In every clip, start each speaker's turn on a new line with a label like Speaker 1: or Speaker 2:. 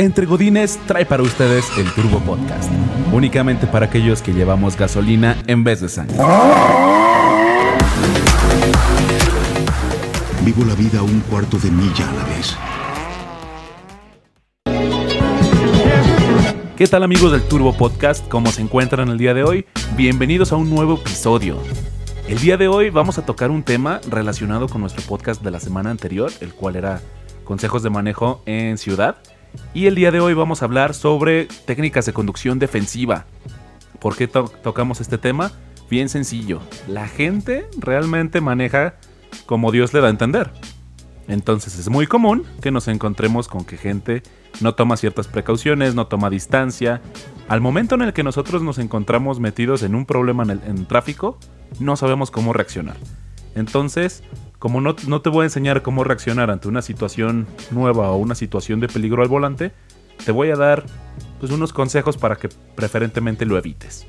Speaker 1: Entre Godines trae para ustedes el Turbo Podcast, únicamente para aquellos que llevamos gasolina en vez de sangre.
Speaker 2: Vivo la vida un cuarto de milla a la vez.
Speaker 1: ¿Qué tal amigos del Turbo Podcast? ¿Cómo se encuentran el día de hoy? Bienvenidos a un nuevo episodio. El día de hoy vamos a tocar un tema relacionado con nuestro podcast de la semana anterior, el cual era consejos de manejo en ciudad. Y el día de hoy vamos a hablar sobre técnicas de conducción defensiva. ¿Por qué tocamos este tema? Bien sencillo. La gente realmente maneja como Dios le da a entender. Entonces es muy común que nos encontremos con que gente no toma ciertas precauciones, no toma distancia. Al momento en el que nosotros nos encontramos metidos en un problema en el tráfico, no sabemos cómo reaccionar. Entonces, como no, te voy a enseñar cómo reaccionar ante una situación nueva o una situación de peligro al volante, te voy a dar pues, unos consejos para que preferentemente lo evites.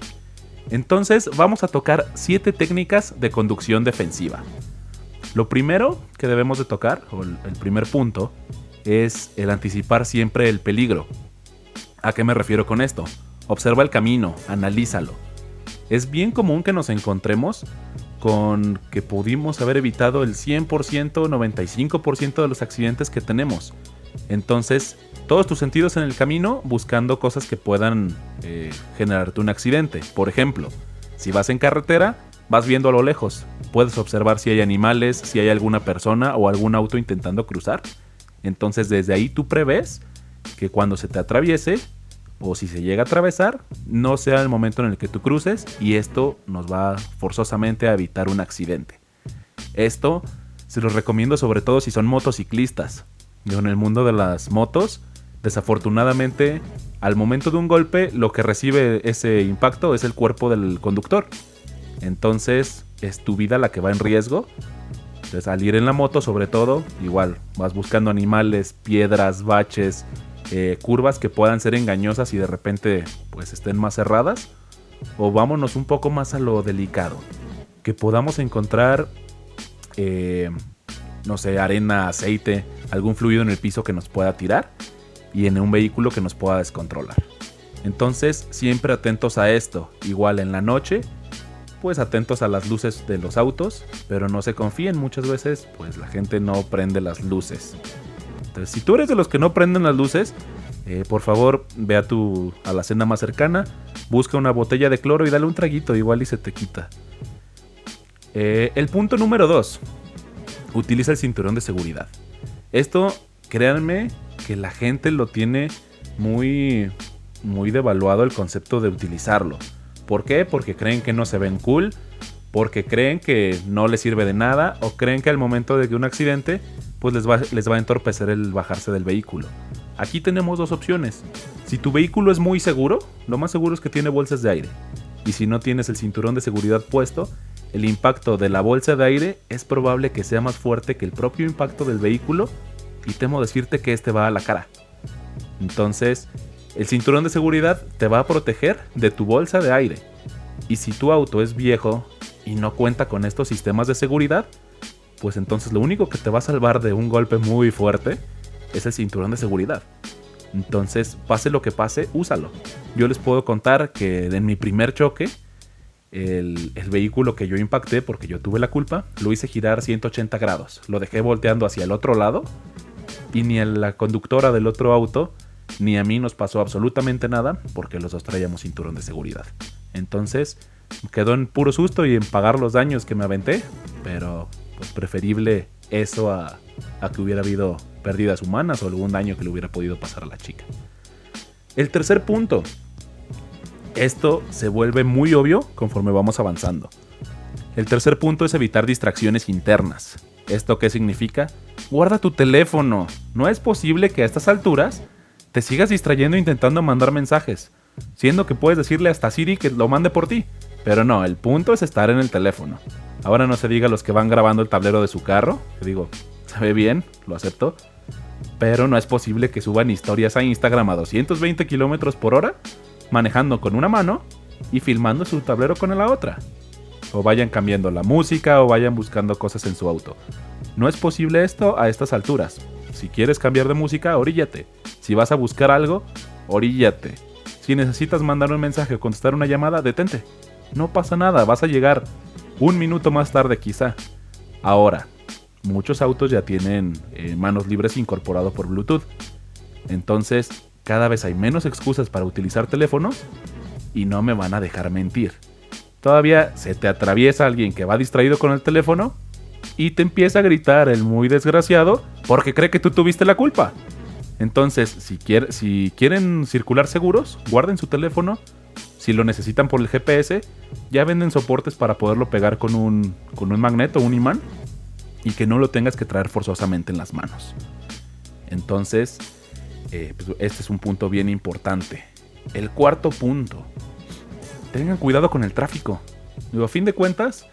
Speaker 1: Entonces vamos a tocar 7 técnicas de conducción defensiva. Lo primero que debemos de tocar, o el primer punto, es el anticipar siempre el peligro. ¿A qué me refiero con esto? Observa el camino, analízalo. Es bien común que nos encontremos con que pudimos haber evitado el 100%, 95% de los accidentes que tenemos. Entonces, todos tus sentidos en el camino buscando cosas que puedan eh, generarte un accidente. Por ejemplo, si vas en carretera, vas viendo a lo lejos. Puedes observar si hay animales, si hay alguna persona o algún auto intentando cruzar. Entonces, desde ahí tú prevés que cuando se te atraviese, o si se llega a atravesar, no sea el momento en el que tú cruces y esto nos va forzosamente a evitar un accidente. Esto se los recomiendo sobre todo si son motociclistas. en el mundo de las motos, desafortunadamente, al momento de un golpe, lo que recibe ese impacto es el cuerpo del conductor. Entonces, es tu vida la que va en riesgo. Entonces, al ir en la moto, sobre todo, igual, vas buscando animales, piedras, baches, eh, curvas que puedan ser engañosas y de repente pues estén más cerradas. O vámonos un poco más a lo delicado. Que podamos encontrar, eh, no sé, arena, aceite, algún fluido en el piso que nos pueda tirar y en un vehículo que nos pueda descontrolar. Entonces, siempre atentos a esto. Igual en la noche, pues atentos a las luces de los autos, pero no se confíen, muchas veces pues la gente no prende las luces si tú eres de los que no prenden las luces, eh, por favor ve a, tu, a la cena más cercana, busca una botella de cloro y dale un traguito, igual y se te quita. Eh, el punto número 2. Utiliza el cinturón de seguridad. Esto, créanme, que la gente lo tiene muy, muy devaluado el concepto de utilizarlo. ¿Por qué? Porque creen que no se ven cool, porque creen que no les sirve de nada o creen que al momento de que un accidente pues les va, les va a entorpecer el bajarse del vehículo. Aquí tenemos dos opciones. Si tu vehículo es muy seguro, lo más seguro es que tiene bolsas de aire. Y si no tienes el cinturón de seguridad puesto, el impacto de la bolsa de aire es probable que sea más fuerte que el propio impacto del vehículo y temo decirte que este va a la cara. Entonces, el cinturón de seguridad te va a proteger de tu bolsa de aire. Y si tu auto es viejo y no cuenta con estos sistemas de seguridad, pues entonces lo único que te va a salvar de un golpe muy fuerte es el cinturón de seguridad. Entonces, pase lo que pase, úsalo. Yo les puedo contar que en mi primer choque, el, vehículo que yo impacté, porque yo tuve la culpa, lo hice girar 180 grados. Lo dejé volteando hacia el otro lado y ni a la conductora del otro auto ni a mí nos pasó absolutamente nada porque los dos traíamos cinturón de seguridad. Entonces, quedó en puro susto y en pagar los daños que me aventé, pero pues preferible eso a, que hubiera habido pérdidas humanas o algún daño que le hubiera podido pasar a la chica. El tercer punto. Esto se vuelve muy obvio conforme vamos avanzando. El tercer punto es evitar distracciones internas. ¿Esto qué significa? Guarda tu teléfono. No es posible que a estas alturas te sigas distrayendo intentando mandar mensajes, siendo que puedes decirle hasta Siri que lo mande por ti. Pero no, el punto es estar en el teléfono. Ahora no se diga los que van grabando el tablero de su carro, que digo, se ve bien, lo acepto. Pero no es posible que suban historias a Instagram a 220 km por hora, manejando con una mano y filmando su tablero con la otra. O vayan cambiando la música o vayan buscando cosas en su auto. No es posible esto a estas alturas. Si quieres cambiar de música, oríllate. Si vas a buscar algo, oríllate. Si necesitas mandar un mensaje o contestar una llamada, detente. No pasa nada, vas a llegar un minuto más tarde quizá. Ahora, muchos autos ya tienen eh, manos libres incorporado por Bluetooth. Entonces, cada vez hay menos excusas para utilizar teléfonos y no me van a dejar mentir. Todavía se te atraviesa alguien que va distraído con el teléfono y te empieza a gritar el muy desgraciado porque cree que tú tuviste la culpa. Entonces, si, si quieren circular seguros, guarden su teléfono. Si lo necesitan por el GPS, ya venden soportes para poderlo pegar con un, con un un imán, y que no lo tengas que traer forzosamente en las manos. Entonces, eh, pues, este es un punto bien importante. El cuarto punto. Tengan cuidado con el tráfico. A fin de cuentas,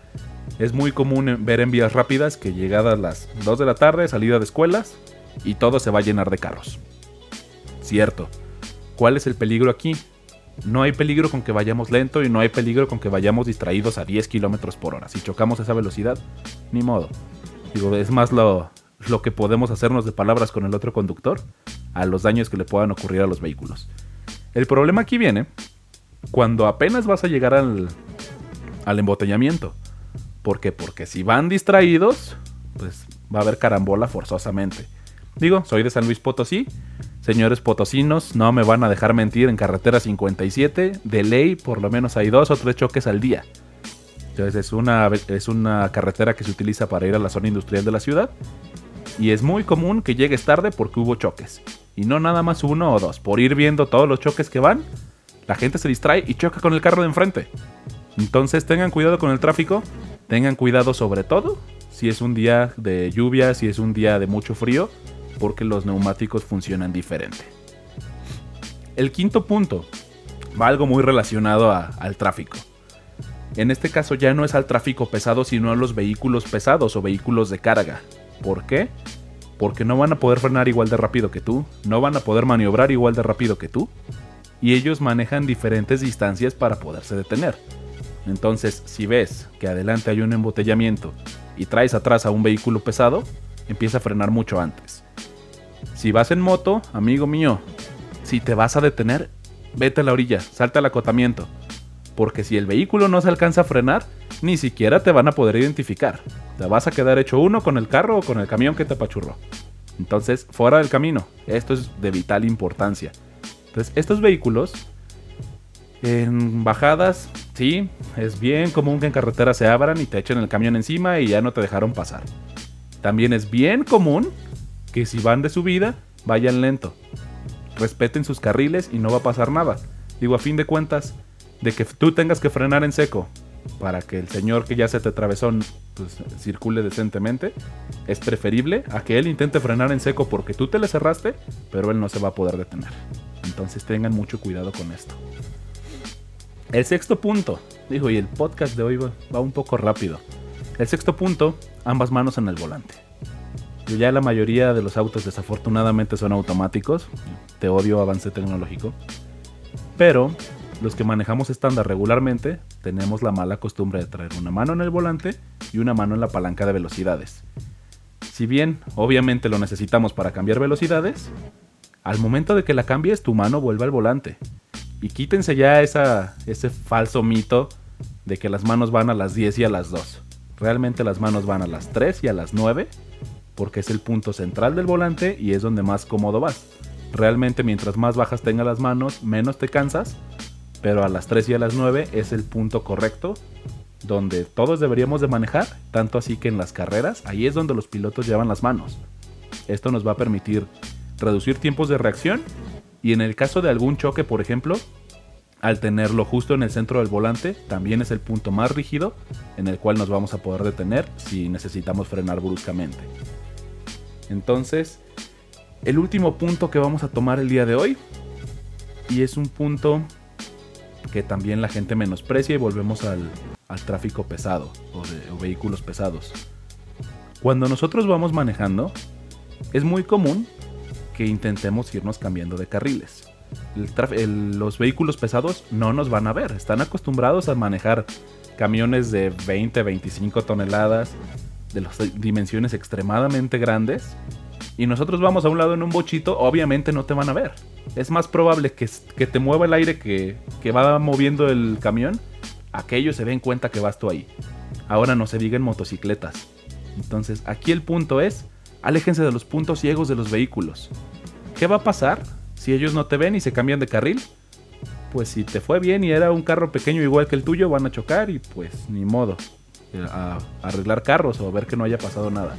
Speaker 1: es muy común ver en vías rápidas que llegadas las 2 de la tarde, salida de escuelas, y todo se va a llenar de carros. Cierto. ¿Cuál es el peligro aquí? No hay peligro con que vayamos lento y no hay peligro con que vayamos distraídos a 10 kilómetros por hora. Si chocamos a esa velocidad, ni modo. Digo, es más lo, lo que podemos hacernos de palabras con el otro conductor a los daños que le puedan ocurrir a los vehículos. El problema aquí viene cuando apenas vas a llegar al, al embotellamiento. ¿Por qué? Porque si van distraídos, pues va a haber carambola forzosamente. Digo, soy de San Luis Potosí. Señores potosinos, no me van a dejar mentir en carretera 57. De ley, por lo menos hay dos o tres choques al día. Entonces es una, es una carretera que se utiliza para ir a la zona industrial de la ciudad. Y es muy común que llegues tarde porque hubo choques. Y no nada más uno o dos. Por ir viendo todos los choques que van, la gente se distrae y choca con el carro de enfrente. Entonces tengan cuidado con el tráfico. Tengan cuidado sobre todo si es un día de lluvia, si es un día de mucho frío porque los neumáticos funcionan diferente. El quinto punto va algo muy relacionado al tráfico. En este caso ya no es al tráfico pesado, sino a los vehículos pesados o vehículos de carga. ¿Por qué? Porque no van a poder frenar igual de rápido que tú, no van a poder maniobrar igual de rápido que tú, y ellos manejan diferentes distancias para poderse detener. Entonces, si ves que adelante hay un embotellamiento y traes atrás a un vehículo pesado, empieza a frenar mucho antes. Si vas en moto, amigo mío, si te vas a detener, vete a la orilla, salta al acotamiento. Porque si el vehículo no se alcanza a frenar, ni siquiera te van a poder identificar. Te vas a quedar hecho uno con el carro o con el camión que te apachurró. Entonces, fuera del camino. Esto es de vital importancia. Entonces, estos vehículos, en bajadas, sí, es bien común que en carretera se abran y te echen el camión encima y ya no te dejaron pasar. También es bien común que si van de subida, vayan lento. Respeten sus carriles y no va a pasar nada. Digo, a fin de cuentas, de que tú tengas que frenar en seco para que el señor que ya se te atravesó pues, circule decentemente, es preferible a que él intente frenar en seco porque tú te le cerraste, pero él no se va a poder detener. Entonces tengan mucho cuidado con esto. El sexto punto, dijo, y el podcast de hoy va un poco rápido. El sexto punto, ambas manos en el volante. Ya la mayoría de los autos desafortunadamente son automáticos. Te odio avance tecnológico. Pero los que manejamos estándar regularmente tenemos la mala costumbre de traer una mano en el volante y una mano en la palanca de velocidades. Si bien obviamente lo necesitamos para cambiar velocidades, al momento de que la cambies tu mano vuelve al volante. Y quítense ya esa, ese falso mito de que las manos van a las 10 y a las 2. Realmente las manos van a las 3 y a las 9 porque es el punto central del volante y es donde más cómodo vas. Realmente mientras más bajas tengas las manos, menos te cansas, pero a las 3 y a las 9 es el punto correcto donde todos deberíamos de manejar, tanto así que en las carreras, ahí es donde los pilotos llevan las manos. Esto nos va a permitir reducir tiempos de reacción y en el caso de algún choque, por ejemplo, al tenerlo justo en el centro del volante, también es el punto más rígido en el cual nos vamos a poder detener si necesitamos frenar bruscamente. Entonces, el último punto que vamos a tomar el día de hoy, y es un punto que también la gente menosprecia y volvemos al, tráfico pesado o, de, vehículos pesados. Cuando nosotros vamos manejando, es muy común que intentemos irnos cambiando de carriles. Los vehículos pesados no nos van a ver, están acostumbrados a manejar camiones de 20, 25 toneladas, de las dimensiones extremadamente grandes y nosotros vamos a un lado en un bochito, obviamente no te van a ver. Es más probable que, que te mueva el aire que, que va moviendo el camión, aquellos se den cuenta que vas tú ahí. Ahora no se diga en motocicletas. Entonces, aquí el punto es, aléjense de los puntos ciegos de los vehículos. ¿Qué va a pasar si ellos no te ven y se cambian de carril? Pues si te fue bien y era un carro pequeño igual que el tuyo, van a chocar y pues ni modo. Eh, arreglar carros o a ver que no haya pasado nada.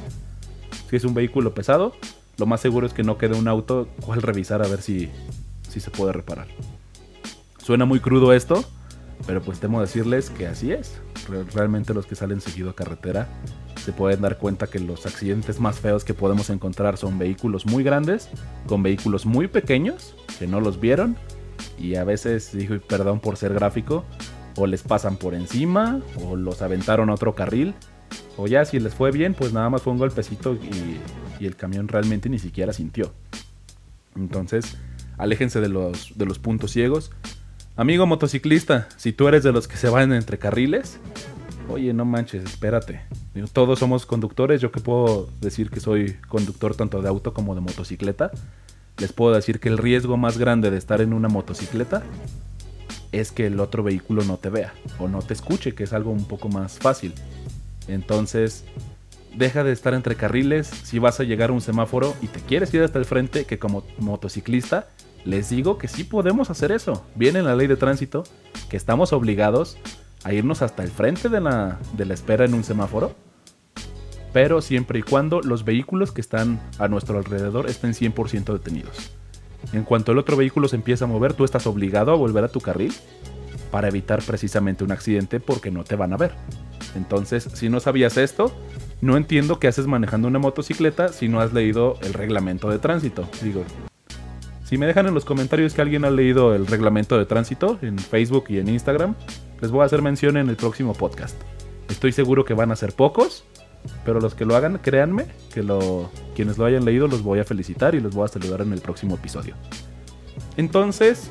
Speaker 1: Si es un vehículo pesado, lo más seguro es que no quede un auto cual revisar a ver si, si se puede reparar. Suena muy crudo esto, pero pues temo decirles que así es. Realmente los que salen seguido a carretera se pueden dar cuenta que los accidentes más feos que podemos encontrar son vehículos muy grandes con vehículos muy pequeños que no los vieron y a veces, digo, perdón por ser gráfico, o les pasan por encima o los aventaron a otro carril o ya si les fue bien, pues nada más fue un golpecito y, el camión realmente ni siquiera sintió. Entonces, aléjense de los, de los puntos ciegos. Amigo motociclista, si tú eres de los que se van entre carriles, oye, no manches, espérate. Todos somos conductores, yo que puedo decir que soy conductor tanto de auto como de motocicleta. Les puedo decir que el riesgo más grande de estar en una motocicleta es que el otro vehículo no te vea o no te escuche, que es algo un poco más fácil. Entonces, deja de estar entre carriles si vas a llegar a un semáforo y te quieres ir hasta el frente, que como motociclista les digo que sí podemos hacer eso. Viene la ley de tránsito que estamos obligados a irnos hasta el frente de la, de la espera en un semáforo, pero siempre y cuando los vehículos que están a nuestro alrededor estén 100% detenidos. En cuanto el otro vehículo se empieza a mover, tú estás obligado a volver a tu carril para evitar precisamente un accidente porque no te van a ver. Entonces, si no sabías esto, no entiendo qué haces manejando una motocicleta si no has leído el reglamento de tránsito. Digo, si me dejan en los comentarios que alguien ha leído el reglamento de tránsito en Facebook y en Instagram, les voy a hacer mención en el próximo podcast. Estoy seguro que van a ser pocos, pero los que lo hagan, créanme que lo, quienes lo hayan leído los voy a felicitar y los voy a saludar en el próximo episodio. Entonces,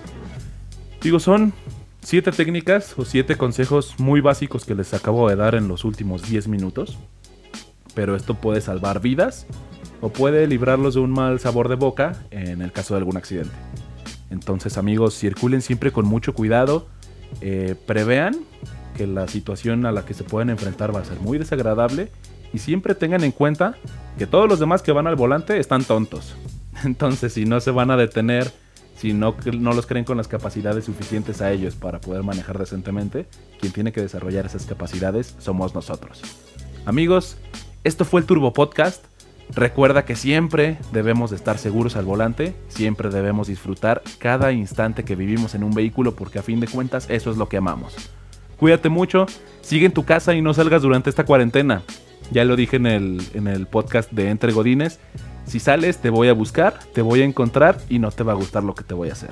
Speaker 1: digo, son siete técnicas o siete consejos muy básicos que les acabo de dar en los últimos 10 minutos. Pero esto puede salvar vidas o puede librarlos de un mal sabor de boca en el caso de algún accidente. Entonces amigos, circulen siempre con mucho cuidado, eh, prevean que la situación a la que se pueden enfrentar va a ser muy desagradable y siempre tengan en cuenta que todos los demás que van al volante están tontos. Entonces si no se van a detener si no, no los creen con las capacidades suficientes a ellos para poder manejar decentemente, quien tiene que desarrollar esas capacidades somos nosotros. Amigos, esto fue el Turbo Podcast. Recuerda que siempre debemos de estar seguros al volante, siempre debemos disfrutar cada instante que vivimos en un vehículo porque a fin de cuentas eso es lo que amamos. Cuídate mucho, sigue en tu casa y no salgas durante esta cuarentena. Ya lo dije en el, en el podcast de Entre Godines. Si sales, te voy a buscar, te voy a encontrar y no te va a gustar lo que te voy a hacer.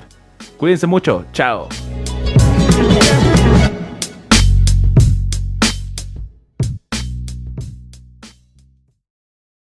Speaker 1: Cuídense mucho, chao.